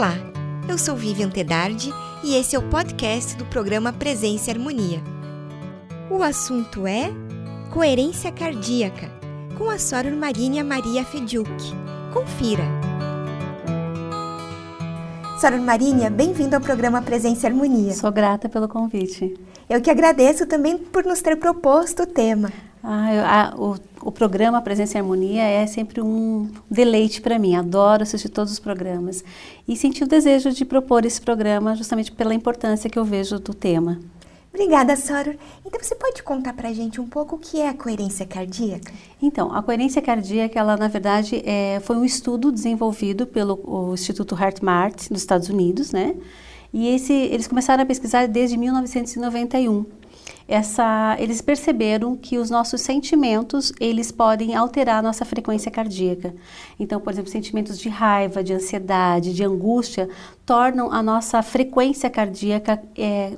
Olá, eu sou Vivian Tedardi e esse é o podcast do programa Presença e Harmonia. O assunto é coerência cardíaca, com a Soror Marinha Maria Fediuk. Confira! Soror Marinha, bem-vindo ao programa Presença e Harmonia. Sou grata pelo convite. Eu que agradeço também por nos ter proposto o tema. Ah, eu, a, o, o, programa Presença e Harmonia é sempre um deleite para mim. Adoro assistir todos os programas. E senti o desejo de propor esse programa justamente pela importância que eu vejo do tema. Obrigada, Soror. Então, você pode contar para a gente um pouco o que é a coerência cardíaca? Então, a coerência cardíaca, ela, na verdade, é, foi um estudo desenvolvido pelo Instituto HeartMart nos Estados Unidos, né? E esse, eles começaram a pesquisar desde 1991 essa, eles perceberam que os nossos sentimentos eles podem alterar a nossa frequência cardíaca. Então, por exemplo, sentimentos de raiva, de ansiedade, de angústia tornam a nossa frequência cardíaca é,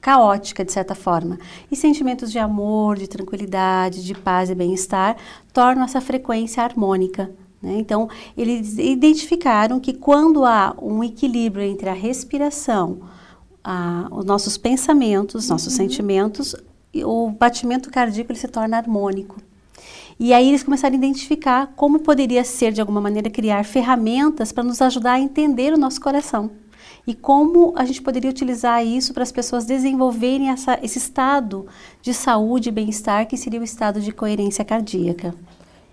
caótica de certa forma. E sentimentos de amor, de tranquilidade, de paz e bem-estar tornam essa frequência harmônica. Né? Então, eles identificaram que quando há um equilíbrio entre a respiração, a, os nossos pensamentos, nossos uhum. sentimentos, o batimento cardíaco ele se torna harmônico. E aí eles começaram a identificar como poderia ser, de alguma maneira, criar ferramentas para nos ajudar a entender o nosso coração. E como a gente poderia utilizar isso para as pessoas desenvolverem essa, esse estado de saúde e bem-estar, que seria o estado de coerência cardíaca.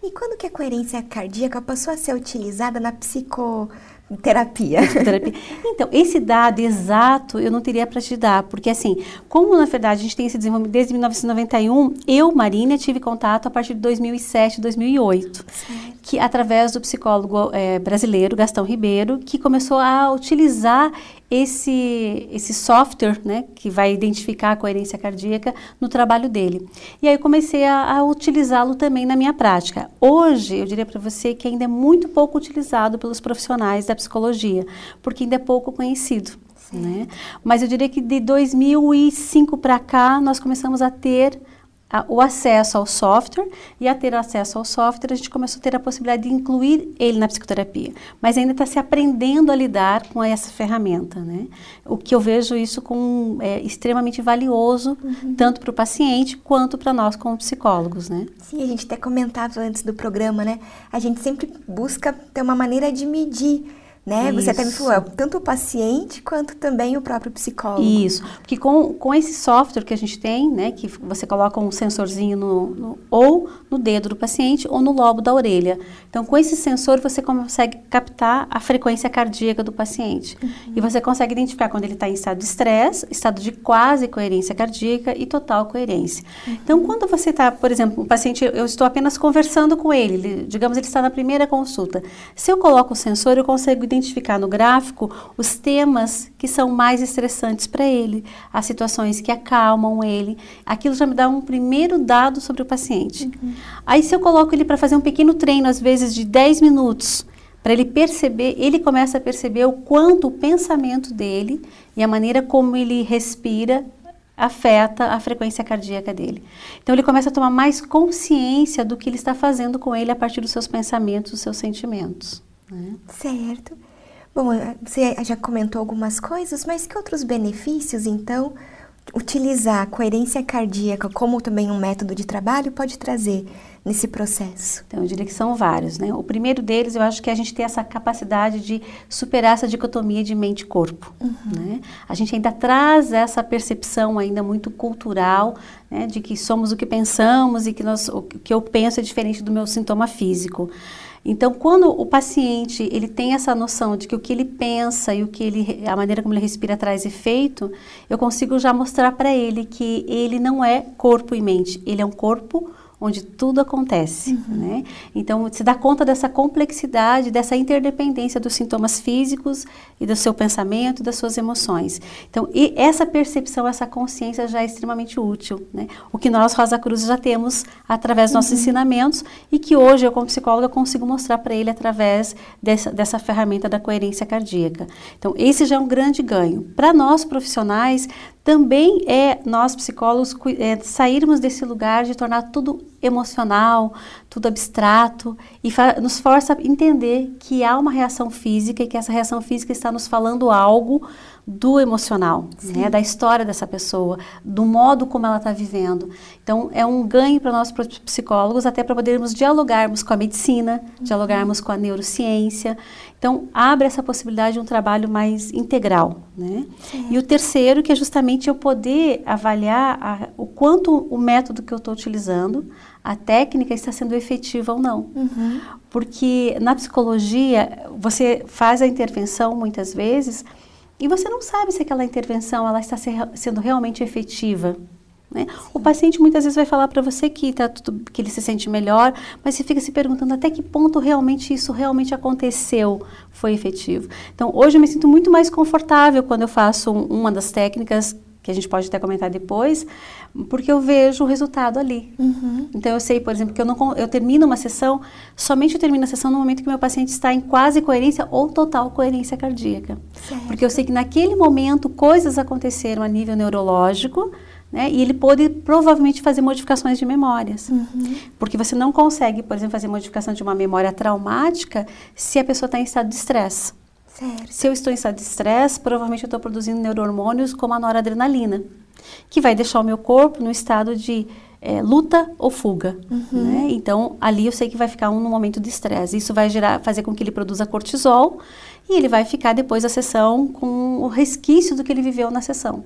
E quando que a coerência cardíaca passou a ser utilizada na psico terapia. terapia. Então, esse dado exato eu não teria para te dar, porque assim, como na verdade a gente tem esse desenvolvimento desde 1991, eu, Marina, tive contato a partir de 2007, 2008, certo. que através do psicólogo é, brasileiro Gastão Ribeiro, que começou a utilizar esse, esse software, né, que vai identificar a coerência cardíaca no trabalho dele. E aí eu comecei a, a utilizá-lo também na minha prática. Hoje, eu diria para você que ainda é muito pouco utilizado pelos profissionais da psicologia, porque ainda é pouco conhecido. Né? Mas eu diria que de 2005 para cá, nós começamos a ter a, o acesso ao software e a ter acesso ao software a gente começou a ter a possibilidade de incluir ele na psicoterapia, mas ainda está se aprendendo a lidar com essa ferramenta, né? O que eu vejo isso como é, extremamente valioso uhum. tanto para o paciente quanto para nós como psicólogos, né? Sim, a gente até comentava antes do programa, né? A gente sempre busca ter uma maneira de medir né? Isso. Você até me falou, tanto o paciente quanto também o próprio psicólogo. Isso, porque com, com esse software que a gente tem, né, que você coloca um sensorzinho no, no, ou no dedo do paciente ou no lobo da orelha. Então, com esse sensor você consegue captar a frequência cardíaca do paciente. Uhum. E você consegue identificar quando ele está em estado de estresse, estado de quase coerência cardíaca e total coerência. Uhum. Então, quando você está, por exemplo, o paciente, eu estou apenas conversando com ele, ele, digamos, ele está na primeira consulta. Se eu coloco o sensor, eu consigo identificar no gráfico os temas que são mais estressantes para ele, as situações que acalmam ele. Aquilo já me dá um primeiro dado sobre o paciente. Uhum. Aí, se eu coloco ele para fazer um pequeno treino, às vezes de 10 minutos, para ele perceber, ele começa a perceber o quanto o pensamento dele e a maneira como ele respira afeta a frequência cardíaca dele. Então ele começa a tomar mais consciência do que ele está fazendo com ele a partir dos seus pensamentos, dos seus sentimentos. Né? Certo. Bom, eh, você já comentou algumas coisas, mas que outros benefícios, então, utilizar a coerência cardíaca como também um método de trabalho pode trazer nesse processo? Então, eu diria que são vários, né? O primeiro deles, eu acho que a gente tem essa capacidade de superar essa dicotomia de mente e corpo, uhum. né? A gente ainda traz essa percepção ainda muito cultural, né? De que somos o que pensamos e que nós, o que eu penso é diferente do meu sintoma físico. Então, quando o paciente ele tem essa noção de que o que ele pensa e o que ele, a maneira como ele respira traz efeito, eu consigo já mostrar para ele que ele não é corpo e mente, ele é um corpo onde tudo acontece, uhum. né? Então, se dá conta dessa complexidade, dessa interdependência dos sintomas físicos e do seu pensamento das suas emoções. Então, e essa percepção, essa consciência já é extremamente útil, né? O que nós, Rosa Cruz, já temos através dos nossos uhum. ensinamentos e que hoje eu, como psicóloga, consigo mostrar para ele através dessa, dessa ferramenta da coerência cardíaca. Então, esse já é um grande ganho. Para nós, profissionais, também é nós psicólogos é, sairmos desse lugar de tornar tudo emocional, tudo abstrato, e nos força a entender que há uma reação física e que essa reação física está nos falando algo do emocional, né, da história dessa pessoa, do modo como ela está vivendo. Então, é um ganho para nós psicólogos, até para podermos dialogarmos com a medicina, uhum. dialogarmos com a neurociência. Então, abre essa possibilidade de um trabalho mais integral. Né? E o terceiro, que é justamente eu poder avaliar a, o quanto o método que eu estou utilizando, a técnica está sendo efetiva ou não. Uhum. Porque na psicologia, você faz a intervenção muitas vezes e você não sabe se aquela intervenção ela está ser, sendo realmente efetiva. Né? O paciente muitas vezes vai falar para você que, tá tudo, que ele se sente melhor, mas você fica se perguntando até que ponto realmente isso realmente aconteceu, foi efetivo. Então, hoje eu me sinto muito mais confortável quando eu faço um, uma das técnicas que a gente pode até comentar depois, porque eu vejo o resultado ali. Uhum. Então eu sei, por exemplo, que eu não eu termino uma sessão, somente eu termino a sessão no momento que meu paciente está em quase coerência ou total coerência cardíaca. Certo. Porque eu sei que naquele momento coisas aconteceram a nível neurológico, né? E ele pode provavelmente fazer modificações de memórias. Uhum. Porque você não consegue, por exemplo, fazer modificação de uma memória traumática se a pessoa está em estado de estresse. Se eu estou em estado de estresse, provavelmente eu estou produzindo neurohormônios como a noradrenalina, que vai deixar o meu corpo no estado de é, luta ou fuga. Uhum. Né? Então, ali eu sei que vai ficar um no momento de estresse. Isso vai gerar, fazer com que ele produza cortisol e ele vai ficar depois da sessão com o resquício do que ele viveu na sessão.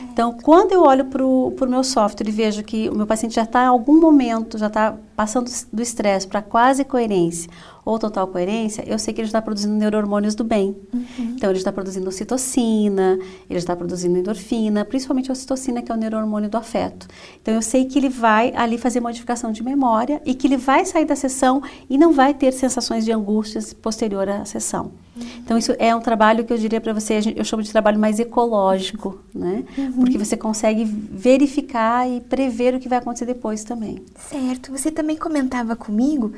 Então, quando eu olho para o meu software e vejo que o meu paciente já está em algum momento, já está passando do estresse para quase coerência ou total coerência, eu sei que ele está produzindo neurohormônios do bem. Uhum. Então, ele está produzindo ocitocina, ele está produzindo endorfina, principalmente a ocitocina, que é o neurohormônio do afeto. Então, eu sei que ele vai ali fazer modificação de memória e que ele vai sair da sessão e não vai ter sensações de angústias posterior à sessão. Uhum. Então, isso é um trabalho que eu diria para você, eu chamo de trabalho mais ecológico, né? Uhum. Porque você consegue verificar e prever o que vai acontecer depois também. Certo. Você também comentava comigo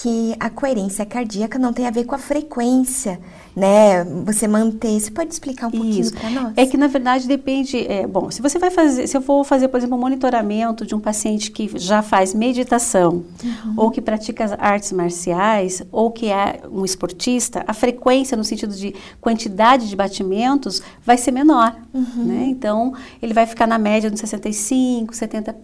que a coerência cardíaca não tem a ver com a frequência, né? Você manter. Você pode explicar um pouquinho para nós? É que na verdade depende. É, bom, se você vai fazer, se eu for fazer, por exemplo, um monitoramento de um paciente que já faz meditação uhum. ou que pratica artes marciais ou que é um esportista, a frequência no sentido de quantidade de batimentos vai ser menor, uhum. né? Então ele vai ficar na média de 65, 70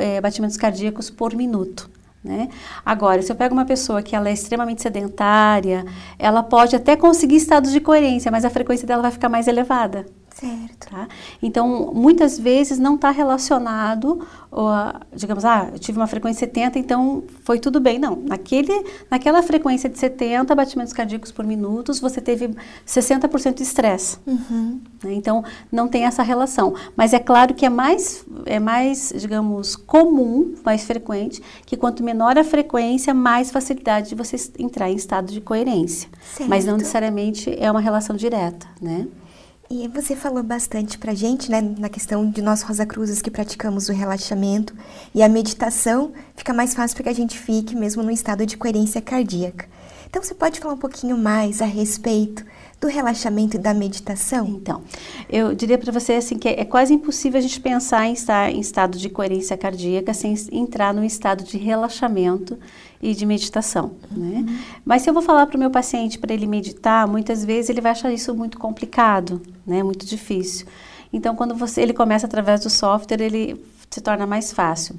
é, batimentos cardíacos por minuto. Né? Agora, se eu pego uma pessoa que ela é extremamente sedentária, ela pode até conseguir estados de coerência, mas a frequência dela vai ficar mais elevada. Certo. Tá? Então, muitas vezes não está relacionado, ou, digamos, ah, eu tive uma frequência 70, então foi tudo bem. Não, naquele, naquela frequência de 70 batimentos cardíacos por minuto, você teve 60% de estresse. Uhum. Né? Então, não tem essa relação. Mas é claro que é mais, é mais, digamos, comum, mais frequente, que quanto menor a frequência, mais facilidade de você entrar em estado de coerência. Certo. Mas não necessariamente é uma relação direta, né? E você falou bastante pra gente, né, na questão de nós Rosa Cruzes que praticamos o relaxamento e a meditação, fica mais fácil para que a gente fique mesmo no estado de coerência cardíaca. Então você pode falar um pouquinho mais a respeito do relaxamento e da meditação? Então, eu diria para você assim que é, quase impossível a gente pensar em estar em estado de coerência cardíaca sem entrar num estado de relaxamento e de meditação, né? Uhum. Mas se eu vou falar para o meu paciente para ele meditar, muitas vezes ele vai achar isso muito complicado, né? Muito difícil. Então, quando você, ele começa através do software, ele se torna mais fácil.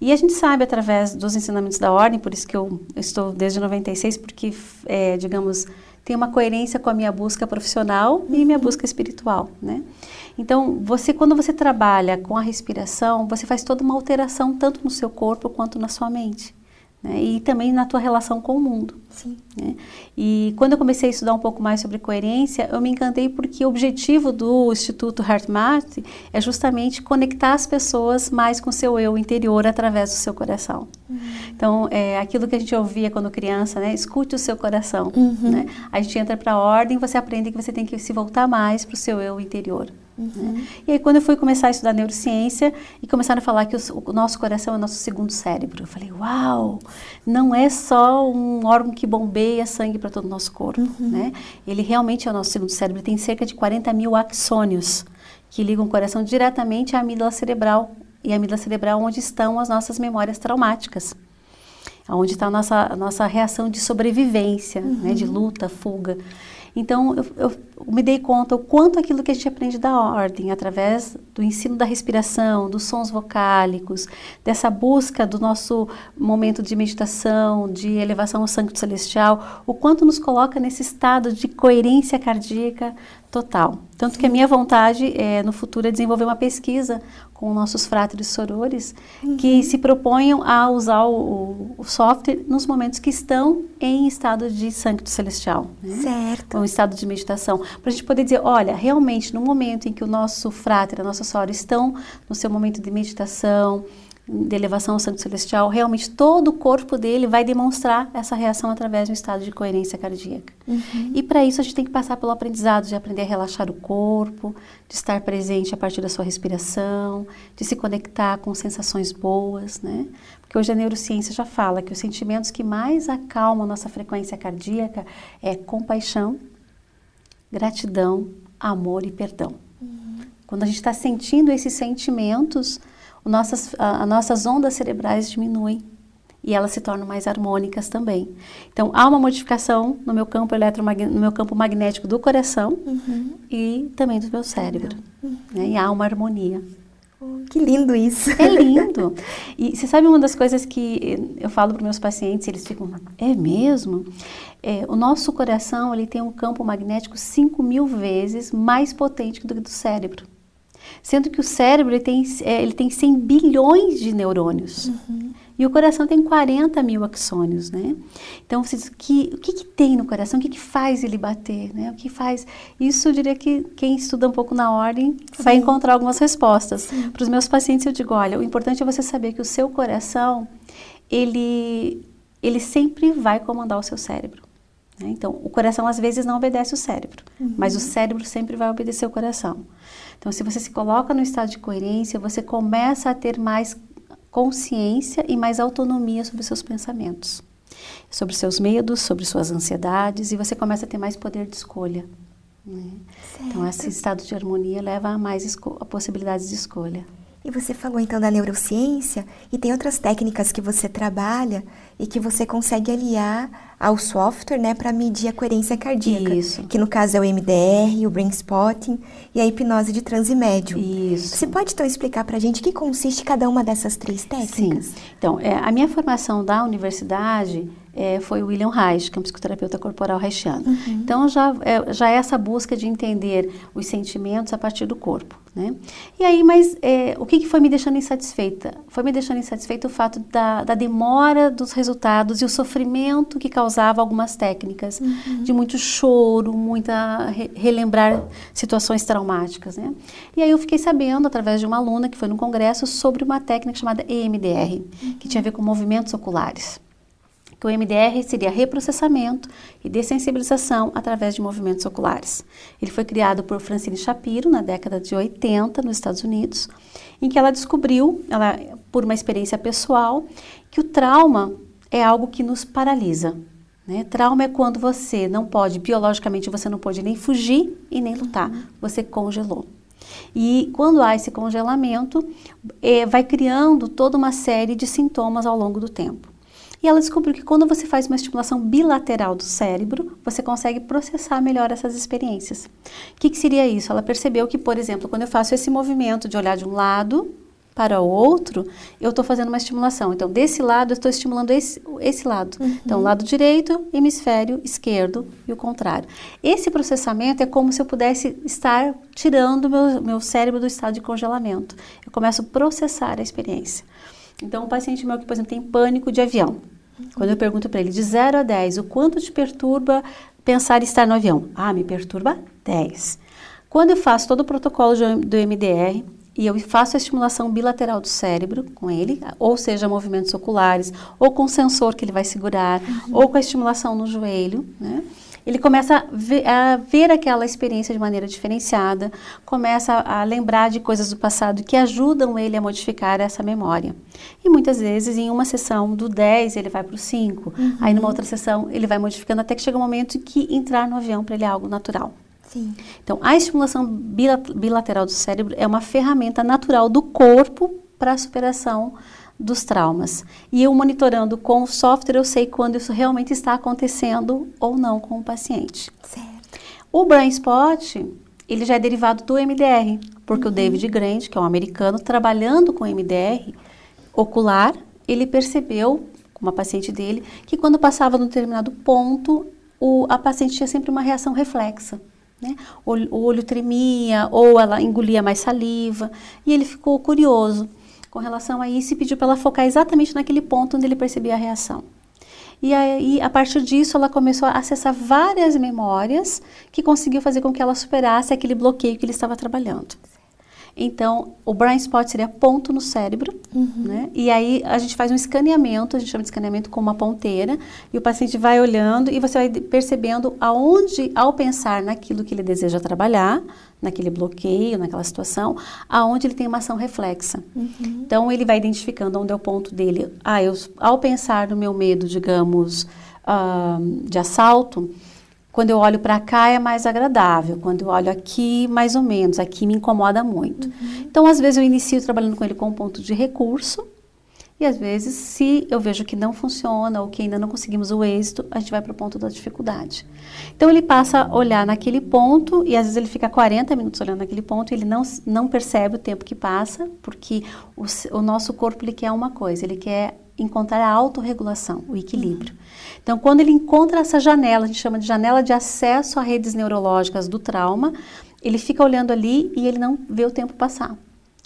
E a gente sabe através dos ensinamentos da ordem, por isso que eu, estou desde 96, porque, é, digamos, tem uma coerência com a minha busca profissional e minha busca espiritual, né? Então, você quando você trabalha com a respiração, você faz toda uma alteração tanto no seu corpo quanto na sua mente né? e também na tua relação com o mundo. Sim. Né? E quando eu comecei a estudar um pouco mais sobre coerência, eu me encantei porque o objetivo do Instituto HeartMath é justamente conectar as pessoas mais com seu eu interior através do seu coração. Uhum. Então, é aquilo que a gente ouvia quando criança, né? Escute o seu coração. Uhum. Né? A gente entra para a ordem, você aprende que você tem que se voltar mais para o seu eu interior. Uhum. Né? E aí, quando eu fui começar a estudar neurociência e começaram a falar que o, o, nosso coração é o nosso segundo cérebro, eu falei: Uau! Não é só um órgão que bombeia sangue para todo o nosso corpo, uhum. né? Ele realmente é o nosso segundo cérebro. Ele tem cerca de 40 mil axônios que ligam o coração diretamente à amígdala cerebral e a amígdala cerebral onde estão as nossas memórias traumáticas. Onde está a nossa, a nossa reação de sobrevivência, uhum. né, de luta, fuga. Então, eu, eu, me dei conta o quanto aquilo que a gente aprende da ordem, através do ensino da respiração, dos sons vocálicos, dessa busca do nosso momento de meditação, de elevação ao sangue celestial, o quanto nos coloca nesse estado de coerência cardíaca total. Tanto Sim. que a minha vontade é, no futuro, é desenvolver uma pesquisa com nossos fráteres sorores uhum. que se proponham a usar o, o, software nos momentos que estão em estado de sangue celestial. Né? Certo. Um estado de meditação. Para a gente poder dizer, olha, realmente no momento em que o nosso fráter, a nossa soror estão no seu momento de meditação, de elevação ao sangue celestial, realmente todo o corpo dele vai demonstrar essa reação através de um estado de coerência cardíaca. Uhum. E para isso a gente tem que passar pelo aprendizado de aprender a relaxar o corpo, de estar presente a partir da sua respiração, de se conectar com sensações boas, né? Porque hoje a neurociência já fala que os sentimentos que mais acalmam nossa frequência cardíaca é compaixão, gratidão, amor e perdão. Uhum. Quando a gente está sentindo esses sentimentos, nossas, a, a nossas ondas cerebrais diminuem e elas se tornam mais harmônicas também. Então há uma modificação no meu campo eletromagnético, no meu campo magnético do coração uhum. e também do meu cérebro. Uhum. Né? E há uma harmonia. Que lindo isso! É lindo! E você sabe uma das coisas que eu falo para meus pacientes, eles ficam, é mesmo? É, o nosso coração ele tem um campo magnético 5 mil vezes mais potente do que do cérebro. Sendo que o cérebro ele tem, é, ele tem 100 bilhões de neurônios. Uhum. E o coração tem 40 mil axônios, né? Então, vocês, que, o que, que tem no coração? O que, que faz ele bater, né? O que faz... Isso eu diria que quem estuda um pouco na ordem Sim. vai encontrar algumas respostas. Para os meus pacientes eu digo, olha, o importante é você saber que o seu coração, ele, ele sempre vai comandar o seu cérebro. Né? Então, o coração às vezes não obedece o cérebro, uhum. mas o cérebro sempre vai obedecer o coração. Então, se você se coloca no estado de coerência, você começa a ter mais consciência e mais autonomia sobre seus pensamentos, sobre seus medos, sobre suas ansiedades, e você começa a ter mais poder de escolha. Né? Então, esse estado de harmonia leva a mais a possibilidades de escolha. E você falou então da neurociência e tem outras técnicas que você trabalha e que você consegue aliar ao software, né, para medir a coerência cardíaca. Isso. Que no caso é o MDR, o Brain Spotting e a hipnose de transe médio. Isso. Você pode então explicar para a gente que consiste cada uma dessas três técnicas? Sim. Então, é, a minha formação da universidade é, foi o William Reich, que é um psicoterapeuta corporal reichiano. Uhum. Então, já é, já é essa busca de entender os sentimentos a partir do corpo, né? E aí, mas é, o que, que, foi me deixando insatisfeita? Foi me deixando insatisfeita o fato da, da demora dos resultados e o sofrimento que causava algumas técnicas, uhum. de muito choro, muita re, relembrar situações traumáticas, né? E aí eu fiquei sabendo, através de uma aluna que foi no congresso, sobre uma técnica chamada EMDR, uhum. que tinha a ver com movimentos oculares que o MDR seria reprocessamento e dessensibilização através de movimentos oculares. Ele foi criado por Francine Shapiro na década de 80 nos Estados Unidos, em que ela descobriu, ela, por uma experiência pessoal, que o trauma é algo que nos paralisa. Né? Trauma é quando você não pode, biologicamente, você não pode nem fugir e nem lutar, você congelou. E quando há esse congelamento, é, vai criando toda uma série de sintomas ao longo do tempo. E ela descobriu que quando você faz uma estimulação bilateral do cérebro, você consegue processar melhor essas experiências. O que, que seria isso? Ela percebeu que, por exemplo, quando eu faço esse movimento de olhar de um lado para o outro, eu estou fazendo uma estimulação. Então, desse lado, eu estou estimulando esse, esse lado. Uhum. Então, lado direito, hemisfério esquerdo e o contrário. Esse processamento é como se eu pudesse estar tirando meu, meu cérebro do estado de congelamento. Eu começo a processar a experiência. Então, um paciente meu que, por exemplo, tem pânico de avião. Quando eu pergunto para ele de 0 a 10, o quanto te perturba pensar em estar no avião? Ah, me perturba 10. Quando eu faço todo o protocolo do MDR e eu faço a estimulação bilateral do cérebro com ele, ou seja, movimentos oculares, ou com o sensor que ele vai segurar, uhum. ou com a estimulação no joelho, né? Ele começa a ver, a ver, aquela experiência de maneira diferenciada, começa a, lembrar de coisas do passado que ajudam ele a modificar essa memória. E muitas vezes, em uma sessão do 10, ele vai para o 5, uhum. aí numa outra sessão ele vai modificando até que chega um momento em que entrar no avião para ele é algo natural. Sim. Então, a estimulação bilateral do cérebro é uma ferramenta natural do corpo para a superação dos traumas. E eu monitorando com o software, eu sei quando isso realmente está acontecendo ou não com o paciente. Certo. O Brain Spot, ele já é derivado do MDR, porque uhum. o David Grant, que é um americano, trabalhando com MDR ocular, ele percebeu, com uma paciente dele, que quando passava num determinado ponto, o, a paciente tinha sempre uma reação reflexa. Né? O, o olho tremia ou ela engolia mais saliva e ele ficou curioso com relação a isso e pediu para ela focar exatamente naquele ponto onde ele percebia a reação. E aí, a partir disso, ela começou a acessar várias memórias que conseguiu fazer com que ela superasse aquele bloqueio que ele estava trabalhando. Então, o brain spot seria ponto no cérebro, uhum. né? E aí a gente faz um escaneamento, a gente chama de escaneamento com uma ponteira, e o paciente vai olhando e você vai percebendo aonde, ao pensar naquilo que ele deseja trabalhar, naquele bloqueio, naquela situação, aonde ele tem uma ação reflexa. Uhum. Então, ele vai identificando onde é o ponto dele. Ah, eu, ao pensar no meu medo, digamos, uh, de assalto, quando eu olho para cá é mais agradável, quando eu olho aqui, mais ou menos, aqui me incomoda muito. Uhum. Então, às vezes eu inicio trabalhando com ele com um ponto de recurso, e às vezes, se eu vejo que não funciona ou que ainda não conseguimos o êxito, a gente vai para o ponto da dificuldade. Então, ele passa a olhar naquele ponto e às vezes ele fica 40 minutos olhando naquele ponto e ele não, não percebe o tempo que passa, porque o, o nosso corpo ele quer uma coisa, ele quer encontrar a autorregulação, o equilíbrio. Então, quando ele encontra essa janela, a gente chama de janela de acesso a redes neurológicas do trauma, ele fica olhando ali e ele não vê o tempo passar.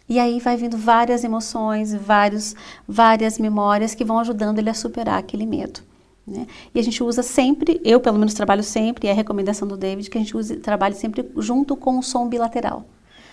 E aí vai vindo várias emoções, vários, várias memórias que vão ajudando ele a superar aquele medo. Né? E a gente usa sempre, eu pelo menos trabalho sempre, e é a recomendação do David, que a gente use, trabalhe sempre junto com o som bilateral.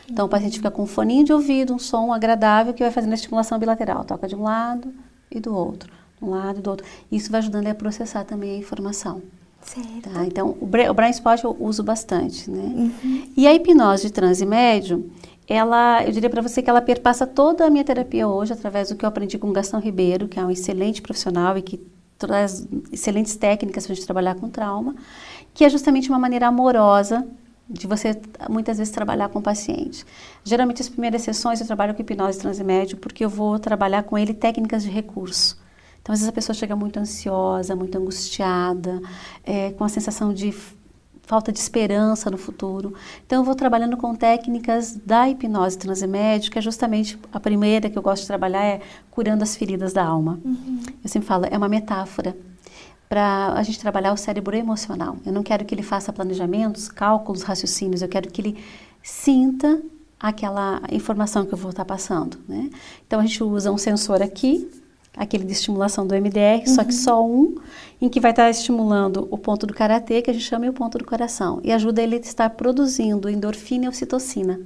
Então o paciente fica com um foninho de ouvido, um som agradável que vai fazendo a estimulação bilateral. Toca de um lado, e do outro, de um lado e do outro. Isso vai ajudando a processar também a informação. Certo. Tá? Então, o, o brain spot eu uso bastante, né? Uhum. E a hipnose de transe médio, ela, eu diria para você que ela perpassa toda a minha terapia hoje através do que eu aprendi com o Gastão Ribeiro, que é um excelente profissional e que traz excelentes técnicas para a gente trabalhar com trauma, que é justamente uma maneira amorosa de você muitas vezes trabalhar com o paciente. Geralmente as primeiras sessões eu trabalho com hipnose transmédio porque eu vou trabalhar com ele técnicas de recurso. Então às vezes a pessoa chega muito ansiosa, muito angustiada, é, com a sensação de falta de esperança no futuro. Então eu vou trabalhando com técnicas da hipnose transmédio, que é justamente a primeira que eu gosto de trabalhar é curando as feridas da alma. Uhum. Eu sempre falo, é uma metáfora para a gente trabalhar o cérebro emocional. Eu não quero que ele faça planejamentos, cálculos, raciocínios, eu quero que ele sinta aquela informação que eu vou estar passando, né? Então a gente usa um sensor aqui, aquele de estimulação do MDR, uhum. só que uhum. só um, em que vai estar estimulando o ponto do karatê, que a gente chama o ponto do coração, e ajuda ele a estar produzindo endorfina e ocitocina.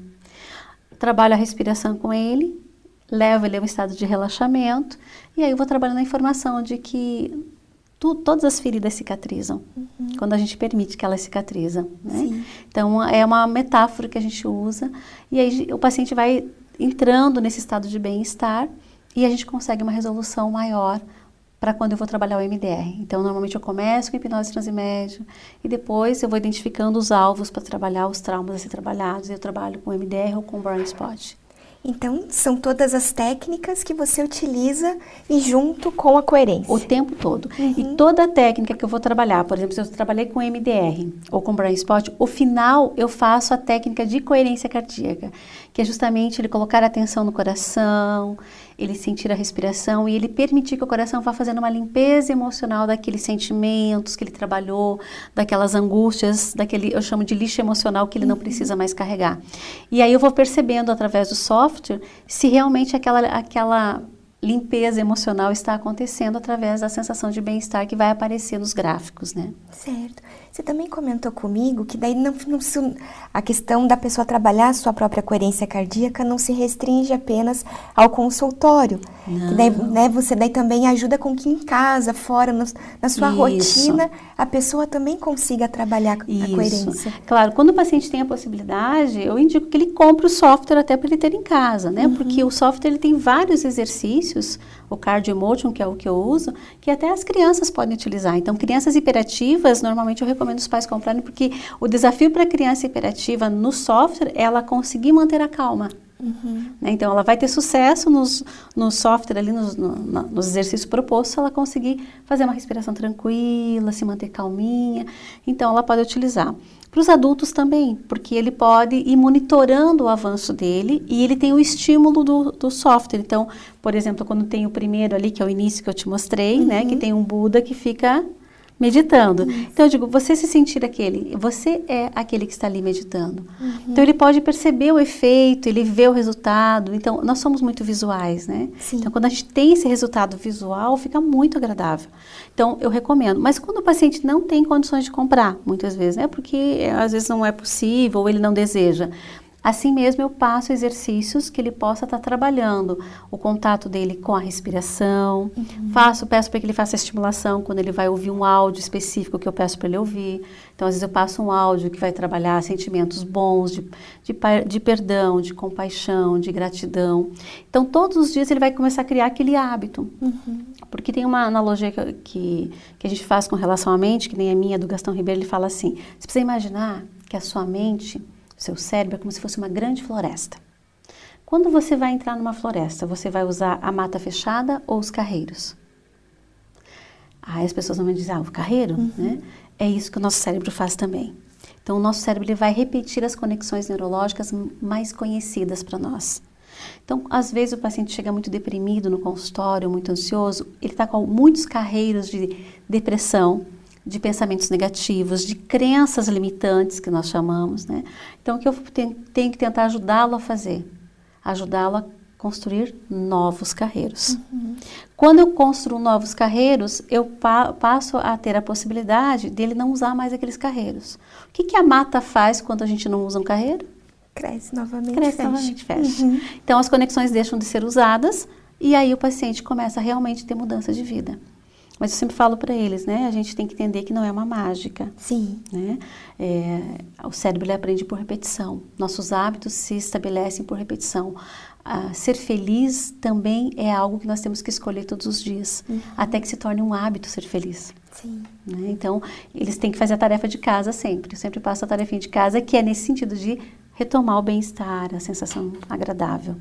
Trabalho a respiração com ele, levo ele a um estado de relaxamento, e aí eu vou trabalhando a informação de que tu, todas as feridas cicatrizam uhum. quando a gente permite que elas cicatrizam. Né? Então é uma metáfora que a gente usa e aí o paciente vai entrando nesse estado de bem-estar e a gente consegue uma resolução maior para quando eu vou trabalhar o MDR. Então, normalmente eu começo com hipnose transimédia e depois eu vou identificando os alvos para trabalhar os traumas a ser trabalhados e eu trabalho com MDR ou com Burn Spot. Então, são todas as técnicas que você utiliza e junto com a coerência. O tempo todo. Uhum. E toda a técnica que eu vou trabalhar, por exemplo, se eu trabalhei com MDR ou com Brain Spot, o final eu faço a técnica de coerência cardíaca, que é justamente ele colocar atenção no coração, ele sentir a respiração e ele permitir que o coração vá fazendo uma limpeza emocional daqueles sentimentos que ele trabalhou, daquelas angústias, daquele eu chamo de lixo emocional que ele não uhum. precisa mais carregar. E aí eu vou percebendo através do software se realmente aquela aquela limpeza emocional está acontecendo através da sensação de bem-estar que vai aparecer nos gráficos, né? Certo. Você também comentou comigo que daí não, não se, a questão da pessoa trabalhar a sua própria coerência cardíaca não se restringe apenas ao consultório. Que daí, né, você daí também ajuda com que em casa, fora, no, na sua Isso. rotina, a pessoa também consiga trabalhar Isso. a coerência. Claro, quando o paciente tem a possibilidade, eu indico que ele compre o software até para ele ter em casa, né? Uhum. Porque o software ele tem vários exercícios o Cardio Emotion, que é o que eu uso, que até as crianças podem utilizar. Então, crianças hiperativas, normalmente eu recomendo os pais comprarem, porque o desafio para a criança hiperativa no software é ela conseguir manter a calma. Uhum. Né? Então, ela vai ter sucesso nos, no software ali, nos, no, nos exercícios propostos, se ela conseguir fazer uma respiração tranquila, se manter calminha. Então, ela pode utilizar. Para os adultos também, porque ele pode ir monitorando o avanço dele e ele tem o estímulo do, do software. Então, por exemplo, quando tem o primeiro ali, que é o início que eu te mostrei, uhum. né, que uhum. tem um Buda que fica meditando. Isso. Então eu digo, você se sentir aquele, você é aquele que está ali meditando. Uhum. Então ele pode perceber o efeito, ele vê o resultado. Então nós somos muito visuais, né? Sim. Então quando a gente tem esse resultado visual, fica muito agradável. Então eu recomendo. Mas quando o paciente não tem condições de comprar, muitas vezes, né? Porque às vezes não é possível ou ele não deseja. Assim mesmo, eu passo exercícios que ele possa estar tá trabalhando o contato dele com a respiração. Uhum. Faço, peço para que ele faça a estimulação quando ele vai ouvir um áudio específico que eu peço para ele ouvir. Então, às vezes eu passo um áudio que vai trabalhar sentimentos bons de, de, de perdão, de compaixão, de gratidão. Então, todos os dias ele vai começar a criar aquele hábito. Uhum. Porque tem uma analogia que, que, que a gente faz com relação à mente, que nem a minha, do Gastão Ribeiro, ele fala assim: você precisa imaginar que a sua mente seu cérebro é como se fosse uma grande floresta. Quando você vai entrar numa floresta, você vai usar a mata fechada ou os carreiros? Aí as pessoas vão dizer, ah, o carreiro, uhum. né? É isso que o nosso cérebro faz também. Então, o nosso cérebro ele vai repetir as conexões neurológicas mais conhecidas para nós. Então, às vezes o paciente chega muito deprimido no consultório, muito ansioso, ele está com muitos carreiros de depressão, de pensamentos negativos, de crenças limitantes, que nós chamamos, né? Então, o que eu tenho, que tentar ajudá-lo a fazer? Ajudá-lo a construir novos carreiros. Uhum. Quando eu construo novos carreiros, eu pa passo a ter a possibilidade dele não usar mais aqueles carreiros. O que, que a mata faz quando a gente não usa um carreiro? Cresce novamente. Cresce fecha. novamente, fecha. Uhum. Então, as conexões deixam de ser usadas e aí o paciente começa a realmente ter mudança de vida. Mas eu sempre falo para eles, né? A gente tem que entender que não é uma mágica. Sim. Né? É, o cérebro ele aprende por repetição. Nossos hábitos se estabelecem por repetição. Ah, ser feliz também é algo que nós temos que escolher todos os dias, uhum. até que se torne um hábito ser feliz. Sim. Né? Então, eles têm que fazer a tarefa de casa sempre. Eu sempre passo a tarefa de casa, que é nesse sentido de retomar o bem-estar, a sensação agradável.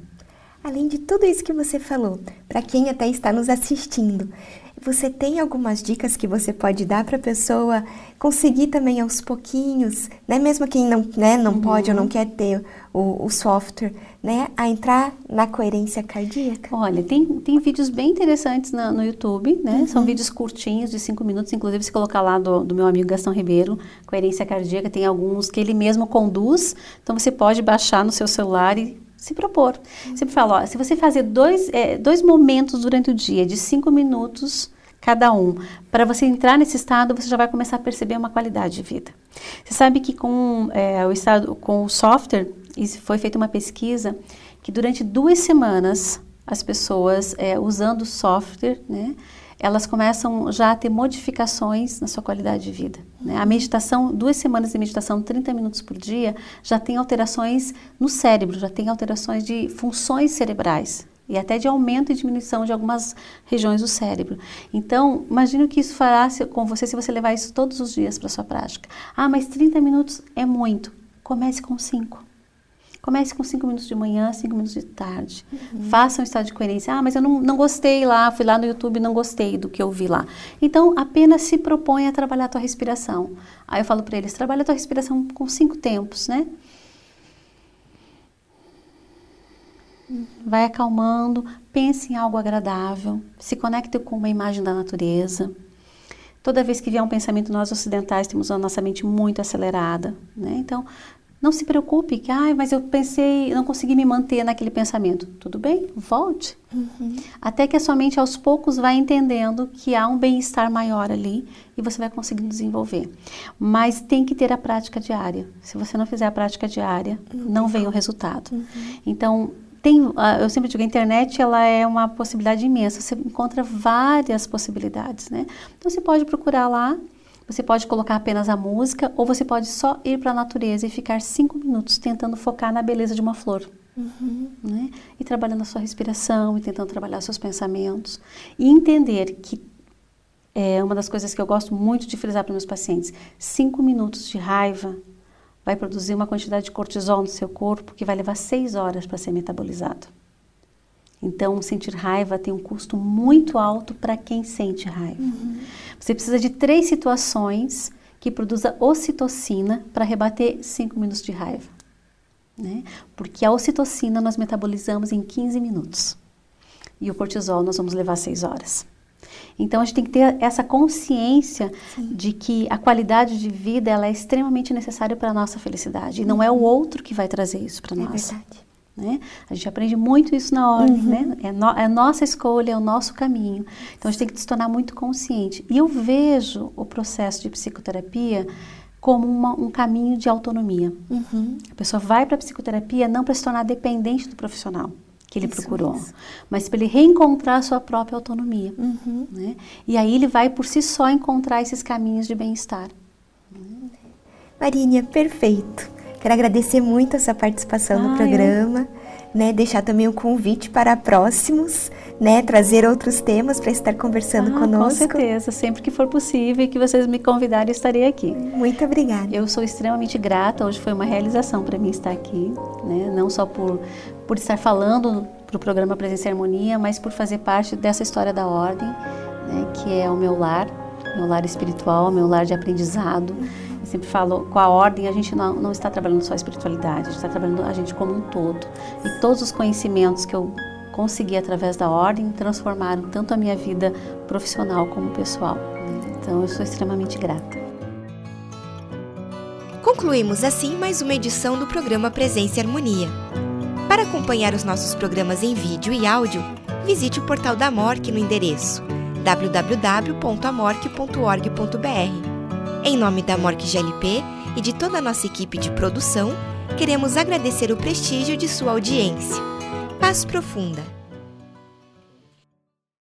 Além de tudo isso que você falou, para quem até está nos assistindo, você tem algumas dicas que você pode dar para a pessoa conseguir também aos pouquinhos, né? Mesmo quem não, né, não uhum. pode ou não quer ter o, o, software, né? A entrar na coerência cardíaca. Olha, tem, tem vídeos bem interessantes na, no YouTube, né? Uhum. São vídeos curtinhos, de cinco minutos. Inclusive, se colocar lá do, do meu amigo Gastão Ribeiro, Coerência Cardíaca, tem alguns que ele mesmo conduz. Então, você pode baixar no seu celular e se propor. Sempre falo, ó, se você fazer dois, é, dois momentos durante o dia, de cinco minutos cada um, para você entrar nesse estado, você já vai começar a perceber uma qualidade de vida. Você sabe que com é, o estado, com o software, foi feita uma pesquisa que durante duas semanas as pessoas é, usando o software, né, elas começam já a ter modificações na sua qualidade de vida. Né? A meditação, duas semanas de meditação, 30 minutos por dia, já tem alterações no cérebro, já tem alterações de funções cerebrais e até de aumento e diminuição de algumas regiões do cérebro. Então, imagine o que isso fará com você se você levar isso todos os dias para sua prática. Ah, mas 30 minutos é muito. Comece com 5. Comece com 5 minutos de manhã, 5 minutos de tarde. Uhum. Faça um estado de coerência. Ah, mas eu não, não gostei lá, fui lá no YouTube e não gostei do que eu vi lá. Então, apenas se propõe a trabalhar a tua respiração. Aí eu falo para eles, trabalha a tua respiração com cinco tempos, né? Uhum. Vai acalmando, pense em algo agradável, se conecte com uma imagem da natureza. Toda vez que vier um pensamento, nós ocidentais temos a nossa mente muito acelerada, né? Então, não se preocupe que, ah, mas eu pensei, não consegui me manter naquele pensamento. Tudo bem, volte. Uhum. Até que a sua mente aos poucos vai entendendo que há um bem-estar maior ali e você vai conseguindo desenvolver. Mas tem que ter a prática diária. Se você não fizer a prática diária, uhum. não vem o resultado. Uhum. Então, tem, ah, eu sempre digo, a internet ela é uma possibilidade imensa. Você encontra várias possibilidades, né? Então, você pode procurar lá você pode colocar apenas a música ou você pode só ir para a natureza e ficar cinco minutos tentando focar na beleza de uma flor. Uhum. Né? E trabalhando a sua respiração e tentando trabalhar seus pensamentos. E entender que é uma das coisas que eu gosto muito de frisar para meus pacientes: cinco minutos de raiva vai produzir uma quantidade de cortisol no seu corpo que vai levar seis horas para ser metabolizado. Então, sentir raiva tem um custo muito alto para quem sente raiva. Uhum. Você precisa de três situações que produza ocitocina para rebater cinco minutos de raiva. Né? Porque a ocitocina nós metabolizamos em 15 minutos. E o cortisol nós vamos levar seis horas. Então a gente tem que ter essa consciência Sim. de que a qualidade de vida ela é extremamente necessária para a nossa felicidade. E não é o outro que vai trazer isso para é nós. Verdade. Né? A gente aprende muito isso na ordem, uhum. né? É, no, é a nossa escolha, é o nosso caminho. Então a gente tem que se tornar muito consciente. E eu vejo o processo de psicoterapia como uma, um caminho de autonomia. Uhum. A pessoa vai para a psicoterapia não para se tornar dependente do profissional que ele isso procurou, mesmo. mas para ele reencontrar a sua própria autonomia. Uhum. Né? E aí ele vai por si só encontrar esses caminhos de bem-estar. Marinha, perfeito. Quero agradecer muito a sua participação ah, no programa, né? Deixar também um convite para próximos, né? Trazer outros temas para estar conversando ah, conosco. Com certeza, sempre que for possível e que vocês me convidarem, estarei aqui. Muito obrigada. Eu sou extremamente grata. Hoje foi uma realização para mim estar aqui, né? Não só por por estar falando para o programa Presença e Harmonia, mas por fazer parte dessa história da ordem, né? Que é o meu lar, meu lar espiritual, meu lar de aprendizado eu sempre falo, com a ordem a gente não, não está trabalhando só a espiritualidade, a gente está trabalhando a gente como um todo. E todos os conhecimentos que eu consegui através da ordem transformaram tanto a minha vida profissional como pessoal. Então eu sou extremamente grata. Concluímos assim mais uma edição do programa Presença e Harmonia. Para acompanhar os nossos programas em vídeo e áudio, visite o portal da MORC no endereço www.amorque.org.br em nome da Morque GLP e de toda a nossa equipe de produção, queremos agradecer o prestígio de sua audiência. Paz profunda!